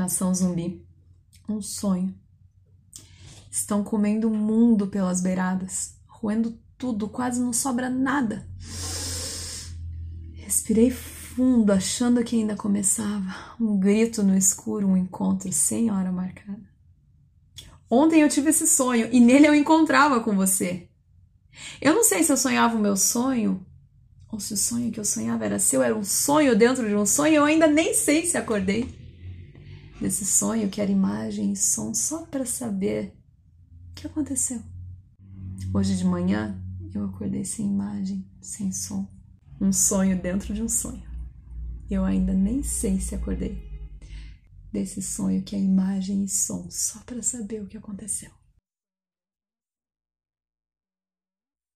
Nação zumbi. Um sonho. Estão comendo o mundo pelas beiradas, roendo tudo, quase não sobra nada. Respirei fundo, achando que ainda começava. Um grito no escuro, um encontro sem hora marcada. Ontem eu tive esse sonho e nele eu encontrava com você. Eu não sei se eu sonhava o meu sonho ou se o sonho que eu sonhava era seu, era um sonho dentro de um sonho, eu ainda nem sei se acordei desse sonho que era imagem e som só para saber o que aconteceu. Hoje de manhã eu acordei sem imagem, sem som, um sonho dentro de um sonho. Eu ainda nem sei se acordei desse sonho que é imagem e som só para saber o que aconteceu.